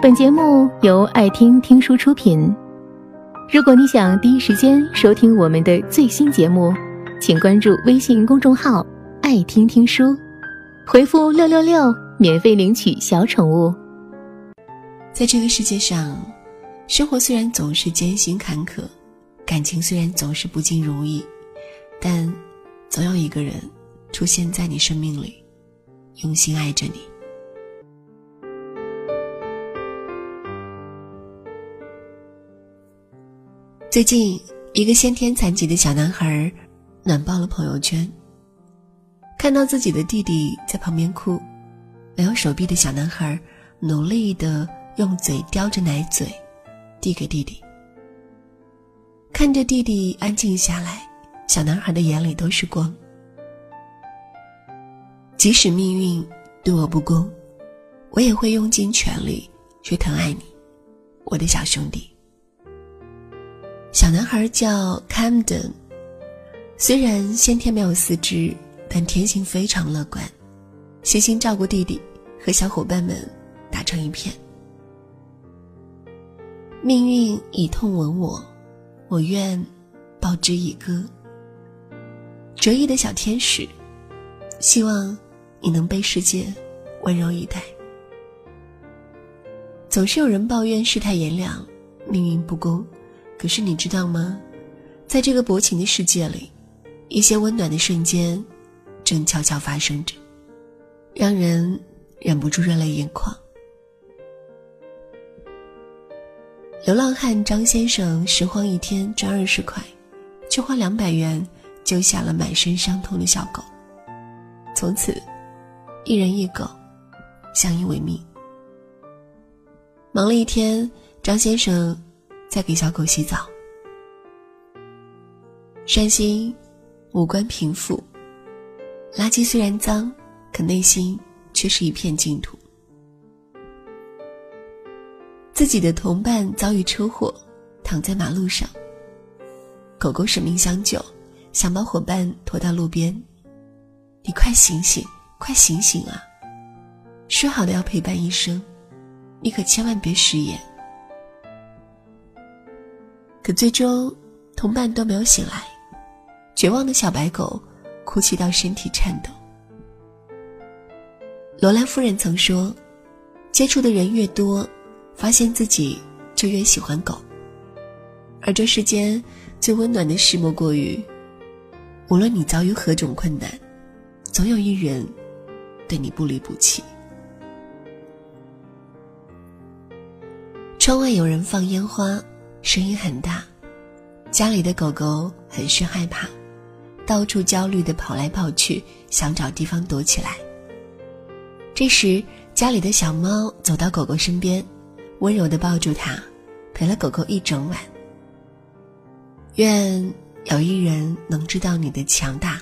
本节目由爱听听书出品。如果你想第一时间收听我们的最新节目，请关注微信公众号“爱听听书”，回复“六六六”免费领取小宠物。在这个世界上，生活虽然总是艰辛坎坷，感情虽然总是不尽如意，但总有一个人出现在你生命里，用心爱着你。最近，一个先天残疾的小男孩暖爆了朋友圈。看到自己的弟弟在旁边哭，没有手臂的小男孩努力的用嘴叼着奶嘴，递给弟弟。看着弟弟安静下来，小男孩的眼里都是光。即使命运对我不公，我也会用尽全力去疼爱你，我的小兄弟。小男孩叫 Camden，虽然先天没有四肢，但天性非常乐观，悉心照顾弟弟，和小伙伴们打成一片。命运以痛吻我，我愿报之以歌。折翼的小天使，希望你能被世界温柔以待。总是有人抱怨世态炎凉，命运不公。可是你知道吗？在这个薄情的世界里，一些温暖的瞬间，正悄悄发生着，让人忍不住热泪盈眶。流浪汉张先生拾荒一天赚二十块，却花两百元救下了满身伤痛的小狗。从此，一人一狗，相依为命。忙了一天，张先生。在给小狗洗澡。山心，五官平复，垃圾虽然脏，可内心却是一片净土。自己的同伴遭遇车祸，躺在马路上。狗狗舍命相救，想把伙伴拖到路边。你快醒醒，快醒醒啊！说好的要陪伴一生，你可千万别食言。可最终，同伴都没有醒来，绝望的小白狗哭泣到身体颤抖。罗兰夫人曾说：“接触的人越多，发现自己就越喜欢狗。”而这世间最温暖的事，莫过于，无论你遭遇何种困难，总有一人对你不离不弃。窗外有人放烟花。声音很大，家里的狗狗很是害怕，到处焦虑的跑来跑去，想找地方躲起来。这时，家里的小猫走到狗狗身边，温柔的抱住它，陪了狗狗一整晚。愿有一人能知道你的强大，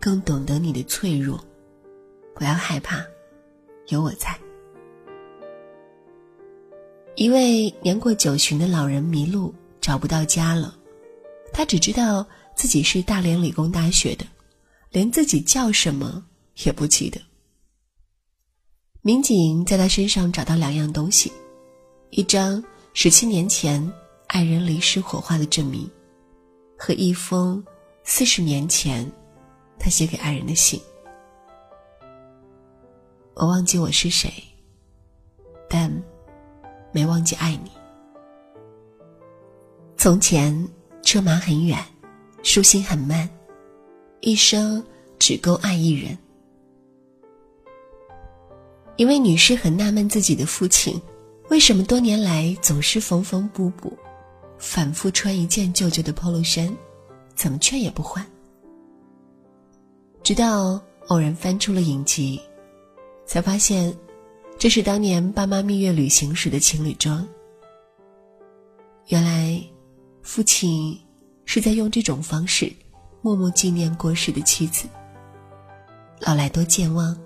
更懂得你的脆弱。不要害怕，有我在。一位年过九旬的老人迷路，找不到家了。他只知道自己是大连理工大学的，连自己叫什么也不记得。民警在他身上找到两样东西：一张十七年前爱人离世火化的证明，和一封四十年前他写给爱人的信。我忘记我是谁，但。没忘记爱你。从前车马很远，书信很慢，一生只够爱一人。一位女士很纳闷自己的父亲，为什么多年来总是缝缝补补，反复穿一件旧旧的 polo 衫，怎么劝也不换。直到偶然翻出了影集，才发现。这是当年爸妈蜜月旅行时的情侣装。原来，父亲是在用这种方式默默纪念过世的妻子。老来多健忘，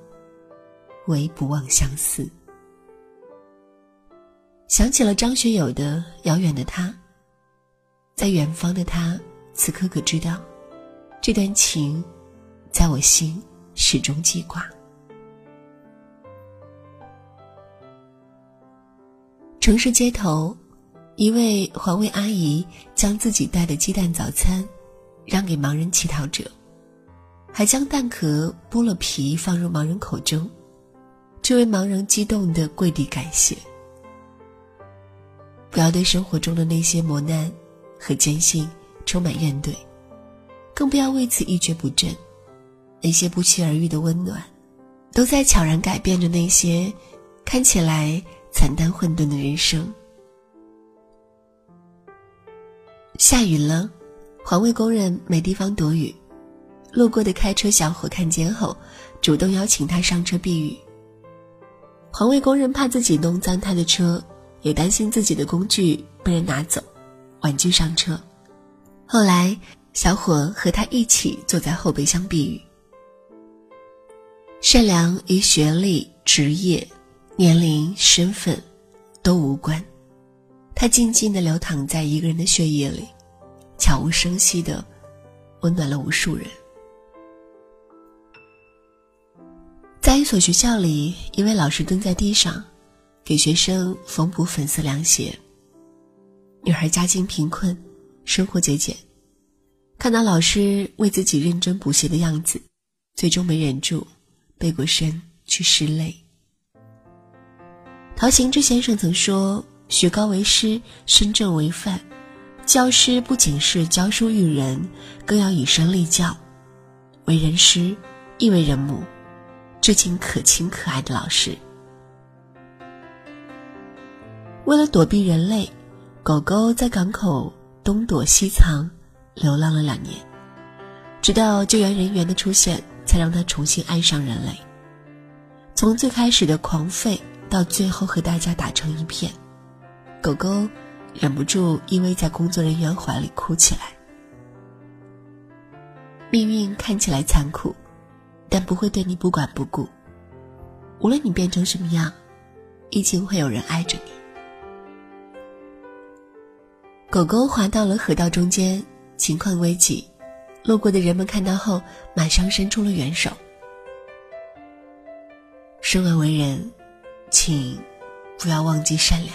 唯不忘相思。想起了张学友的《遥远的他》，在远方的他，此刻可知道，这段情，在我心始终记挂。城市街头，一位环卫阿姨将自己带的鸡蛋早餐让给盲人乞讨者，还将蛋壳剥了皮放入盲人口中。这位盲人激动的跪地感谢。不要对生活中的那些磨难和艰辛充满怨怼，更不要为此一蹶不振。那些不期而遇的温暖，都在悄然改变着那些看起来惨淡混沌的人生。下雨了，环卫工人没地方躲雨，路过的开车小伙看见后，主动邀请他上车避雨。环卫工人怕自己弄脏他的车，也担心自己的工具被人拿走，婉拒上车。后来，小伙和他一起坐在后备箱避雨。善良与学历、职业、年龄、身份都无关，它静静的流淌在一个人的血液里，悄无声息的温暖了无数人。在一所学校里，一位老师蹲在地上，给学生缝补粉色凉鞋。女孩家境贫困，生活节俭，看到老师为自己认真补鞋的样子，最终没忍住。背过身去拭泪。陶行知先生曾说：“学高为师，身正为范。教师不仅是教书育人，更要以身立教。为人师，亦为人母，至今可亲可爱的老师。”为了躲避人类，狗狗在港口东躲西藏，流浪了两年，直到救援人员的出现。才让它重新爱上人类。从最开始的狂吠，到最后和大家打成一片，狗狗忍不住依偎在工作人员怀里哭起来。命运看起来残酷，但不会对你不管不顾。无论你变成什么样，一定会有人爱着你。狗狗滑到了河道中间，情况危急。路过的人们看到后，马上伸出了援手。生而为人，请不要忘记善良。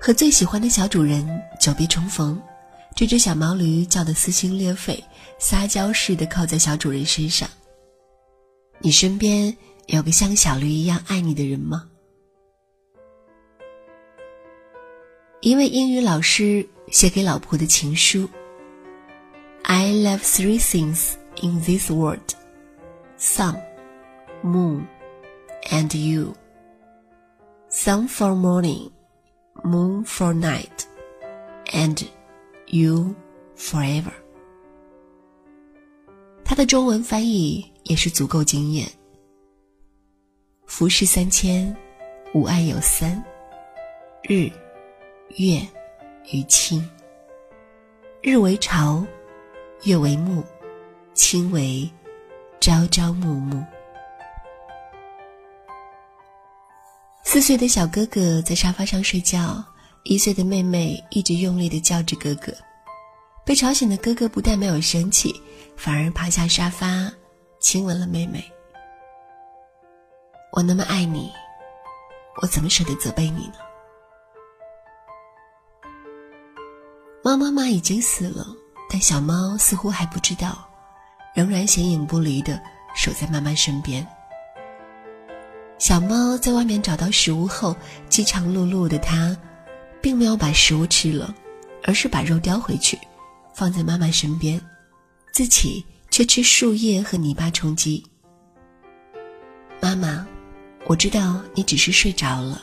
和最喜欢的小主人久别重逢，这只小毛驴叫得撕心裂肺，撒娇似的靠在小主人身上。你身边有个像小驴一样爱你的人吗？一位英语老师。写给老婆的情书。I love three things in this world: sun, moon, and you. Sun for morning, moon for night, and you forever. 他的中文翻译也是足够惊艳。浮世三千，吾爱有三：日、月。与卿，日为朝，月为暮，卿为朝朝暮暮。四岁的小哥哥在沙发上睡觉，一岁的妹妹一直用力的叫着哥哥。被吵醒的哥哥不但没有生气，反而爬下沙发，亲吻了妹妹。我那么爱你，我怎么舍得责备你呢？猫妈妈已经死了，但小猫似乎还不知道，仍然形影不离的守在妈妈身边。小猫在外面找到食物后，饥肠辘辘的它，并没有把食物吃了，而是把肉叼回去，放在妈妈身边，自己却吃树叶和泥巴充饥。妈妈，我知道你只是睡着了，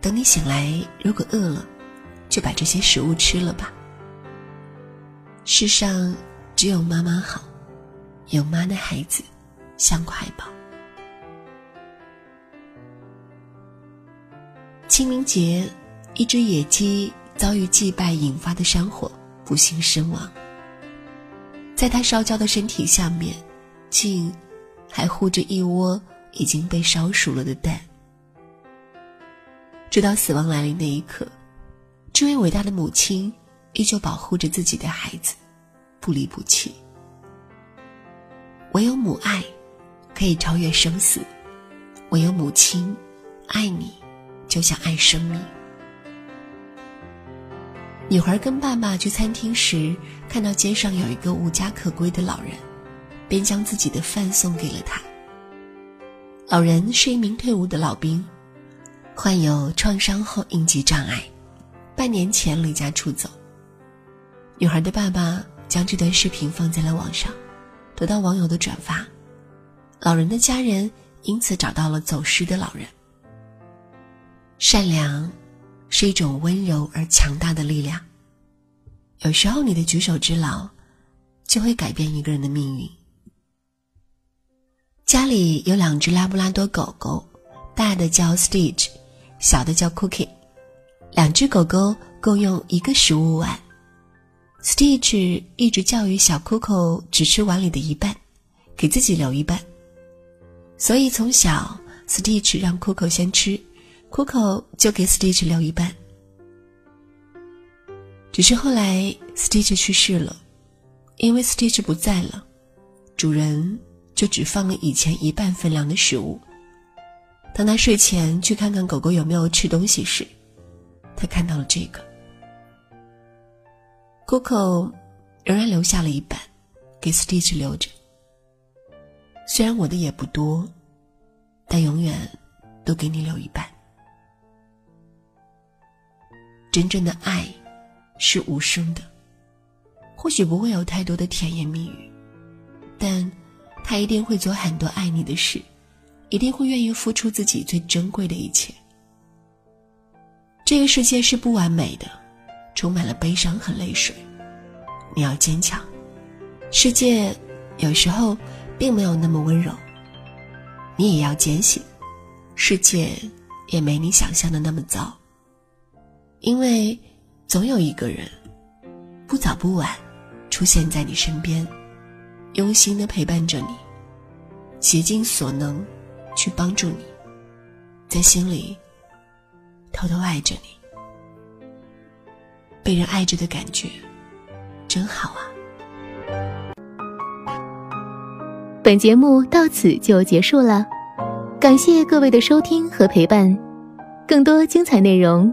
等你醒来，如果饿了。就把这些食物吃了吧。世上只有妈妈好，有妈的孩子像块宝。清明节，一只野鸡遭遇祭拜引发的山火，不幸身亡。在它烧焦的身体下面，竟还护着一窝已经被烧熟了的蛋。直到死亡来临那一刻。这位伟大的母亲依旧保护着自己的孩子，不离不弃。唯有母爱可以超越生死，唯有母亲爱你，就像爱生命。女孩跟爸爸去餐厅时，看到街上有一个无家可归的老人，便将自己的饭送给了他。老人是一名退伍的老兵，患有创伤后应激障碍，半年前离家出走。女孩的爸爸将这段视频放在了网上，得到网友的转发，老人的家人因此找到了走失的老人。善良。是一种温柔而强大的力量。有时候，你的举手之劳，就会改变一个人的命运。家里有两只拉布拉多狗狗，大的叫 Stitch，小的叫 Cookie。两只狗狗共用一个食物碗。Stitch 一直教育小 Coco 只吃碗里的一半，给自己留一半。所以从小，Stitch 让 Coco 先吃。Coco 就给 Stitch 留一半，只是后来 Stitch 去世了，因为 Stitch 不在了，主人就只放了以前一半分量的食物。当他睡前去看看狗狗有没有吃东西时，他看到了这个。Coco 仍然留下了一半，给 Stitch 留着。虽然我的也不多，但永远都给你留一半。真正的爱，是无声的。或许不会有太多的甜言蜜语，但他一定会做很多爱你的事，一定会愿意付出自己最珍贵的一切。这个世界是不完美的，充满了悲伤和泪水。你要坚强。世界有时候并没有那么温柔，你也要坚信，世界也没你想象的那么糟。因为，总有一个人，不早不晚，出现在你身边，用心的陪伴着你，竭尽所能，去帮助你，在心里偷偷爱着你。被人爱着的感觉，真好啊！本节目到此就结束了，感谢各位的收听和陪伴，更多精彩内容。